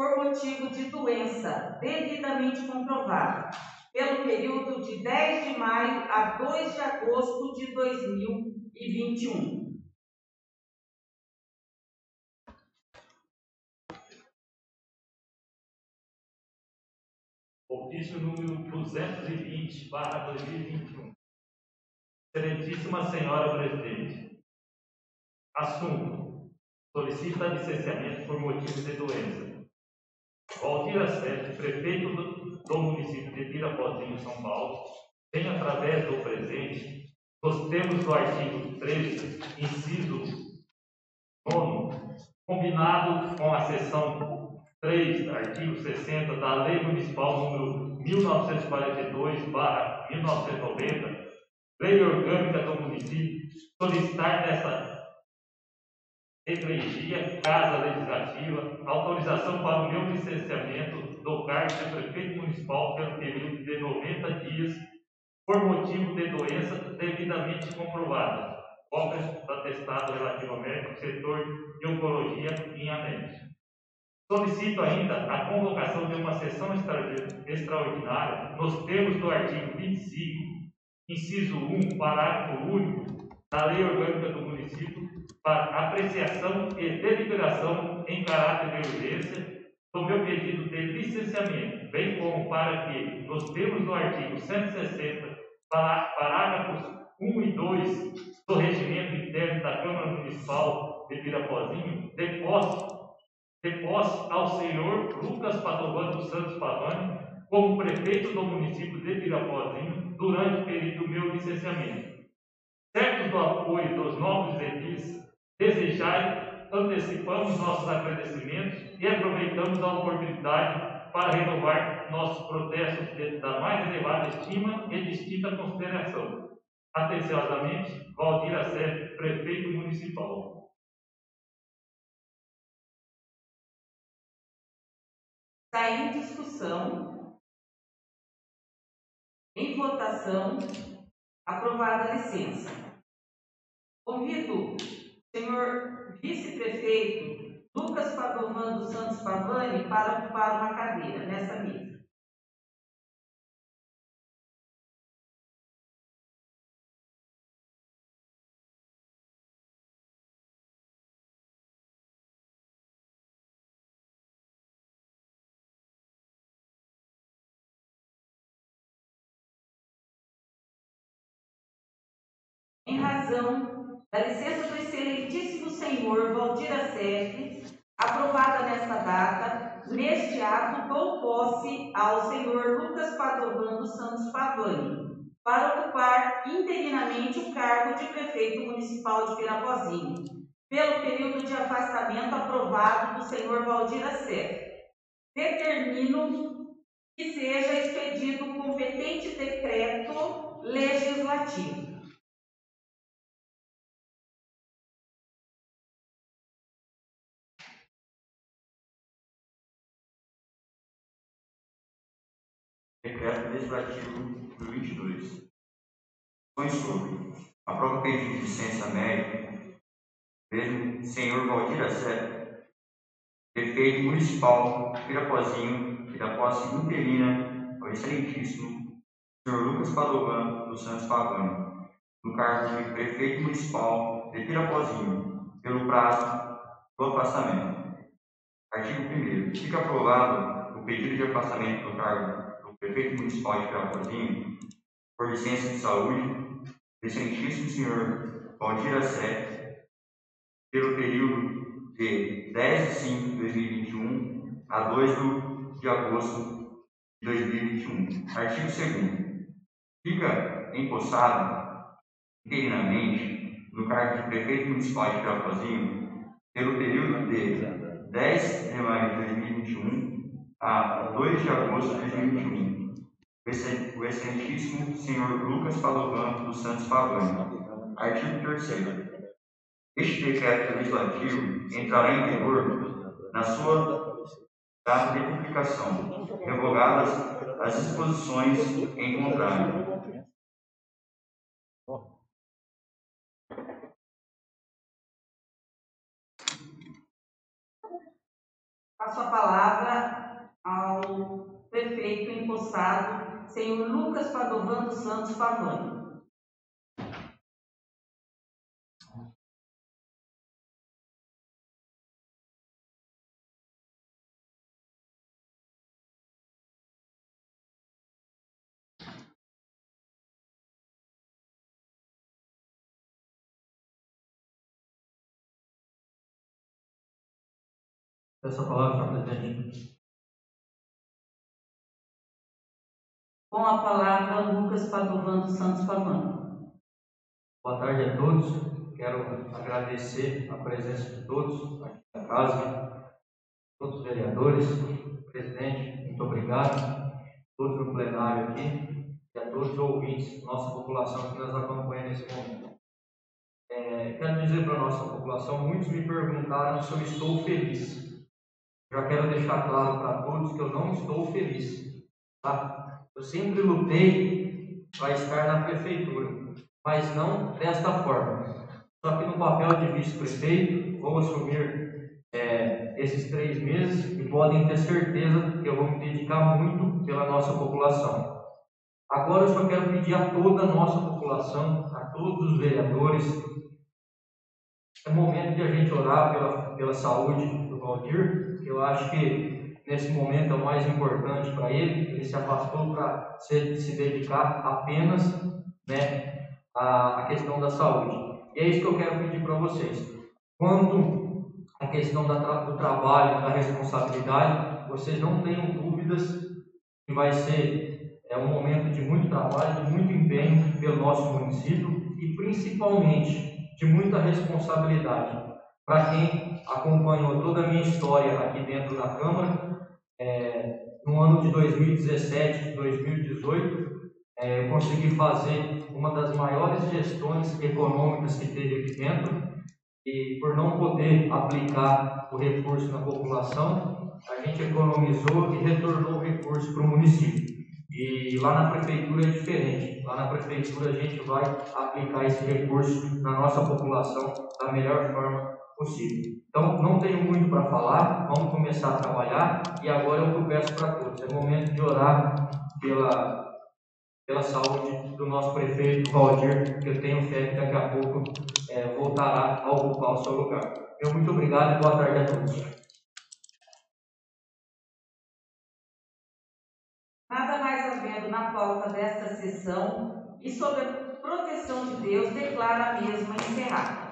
por motivo de doença devidamente comprovada, pelo período de 10 de maio a 2 de agosto de 2021. Ofício número 220, barra 2021. Excelentíssima Senhora Presidente. Assunto. Solicita licenciamento por motivo de doença. Valdir Assete, prefeito do, do município de Pirapozinho, São Paulo, tem através do presente, nos termos do artigo 13, inciso 9, combinado com a seção 3, artigo 60 da Lei Municipal número 1942/1990, Lei Orgânica do Município, solicitar dessa Eclesia, Casa Legislativa, autorização para o meu licenciamento do cargo de prefeito municipal pelo período de 90 dias, por motivo de doença devidamente comprovada. Obras atestado relativamente ao setor de oncologia em anexo. Solicito ainda a convocação de uma sessão extraordinária nos termos do artigo 25, inciso 1, parágrafo único da Lei Orgânica do Município para apreciação e deliberação em caráter de urgência do meu pedido de licenciamento, bem como para que, nos termos do artigo 160, parágrafos 1 e 2 do regimento interno da Câmara Municipal de Pirapozinho, dê posse de posse ao senhor Lucas Padovani dos Santos Pavani como prefeito do município de Pirapozinho durante o período do meu licenciamento. Certos do apoio dos novos edis, desejai, antecipamos nossos agradecimentos e aproveitamos a oportunidade para renovar nossos protestos da mais elevada estima e distinta consideração. Atenciosamente, Valdir Assef, prefeito municipal. Está em discussão, em votação, aprovada a licença. Convido o senhor vice-prefeito Lucas Padovan dos Santos Pavani para ocupar uma cadeira nessa mesa. Razão da licença do excelentíssimo senhor Valdir Assef, aprovada nesta data, neste ato dou posse ao senhor Lucas Padovan dos Santos Pavani, para ocupar interinamente o cargo de prefeito municipal de Pirapozinho, pelo período de afastamento aprovado do senhor Valdir Assef. Determino que seja expedido o competente decreto legislativo. Decreto Legislativo número 22. Põe sobre a própria pedido de licença médica, mesmo senhor Valdir Assé, prefeito municipal Pirapozinho da posse interina ao excelentíssimo senhor Lucas Padovan dos Santos Pavani, no cargo de prefeito municipal de Pirapozinho, pelo prazo do afastamento. Artigo 1 Fica aprovado o pedido de afastamento do cargo prefeito municipal de Pirapozinho, por licença de saúde, excelentíssimo senhor Valdir Assé, pelo período de 10 de 5 de 2021 a 2 de agosto de 2021. Artigo 2 Fica empossado interinamente no cargo de prefeito municipal de Pirapozinho pelo período de 10 de maio de 2021 a 2 de agosto de 2021, o excelentíssimo senhor Lucas Padovan dos Santos Pavani. Artigo 3 Este decreto legislativo entrará em vigor na sua data de publicação, revogadas as disposições em contrário. Passo a palavra prefeito empossado, senhor Lucas Padovan dos Santos Pavani. A palavra, presidente. Com a palavra, Lucas Padovan dos Santos Pavano. Boa tarde a todos. Quero agradecer a presença de todos aqui na casa, todos os vereadores, presidente, muito obrigado, todos no plenário aqui e a todos os ouvintes, nossa população que nos acompanha nesse momento. É, quero dizer para a nossa população, muitos me perguntaram se eu estou feliz. Já quero deixar claro para todos que eu não estou feliz. Tá? Eu sempre lutei para estar na prefeitura, mas não desta forma. Só que no papel de vice-prefeito, vou assumir é, esses três meses e podem ter certeza que eu vou me dedicar muito pela nossa população. Agora eu só quero pedir a toda a nossa população, a todos os vereadores, é momento de a gente orar pela, pela saúde do Valdir, eu acho que nesse momento é o mais importante para ele. Ele se afastou para se, se dedicar apenas né, à, à questão da saúde. E é isso que eu quero pedir para vocês. Quanto à questão da, do trabalho, da responsabilidade, vocês não tenham dúvidas que vai ser é, um momento de muito trabalho, de muito empenho pelo nosso município e principalmente de muita responsabilidade. Para quem acompanhou toda a minha história aqui dentro da Câmara, é, no ano de 2017 e 2018, é, eu consegui fazer uma das maiores gestões econômicas que teve aqui dentro e por não poder aplicar o recurso na população, a gente economizou e retornou o recurso para o município. E lá na prefeitura é diferente. Lá na prefeitura a gente vai aplicar esse recurso na nossa população da melhor forma possível. Então, não tenho muito para falar, vamos começar a trabalhar e agora eu peço para todos. É momento de orar pela, pela saúde do nosso prefeito Valdir, que eu tenho fé que daqui a pouco é, voltará a ocupar o seu lugar. Meu muito obrigado e boa tarde a todos. Nada mais havendo na pauta desta sessão e sob a proteção de Deus, declara a mesma encerrada.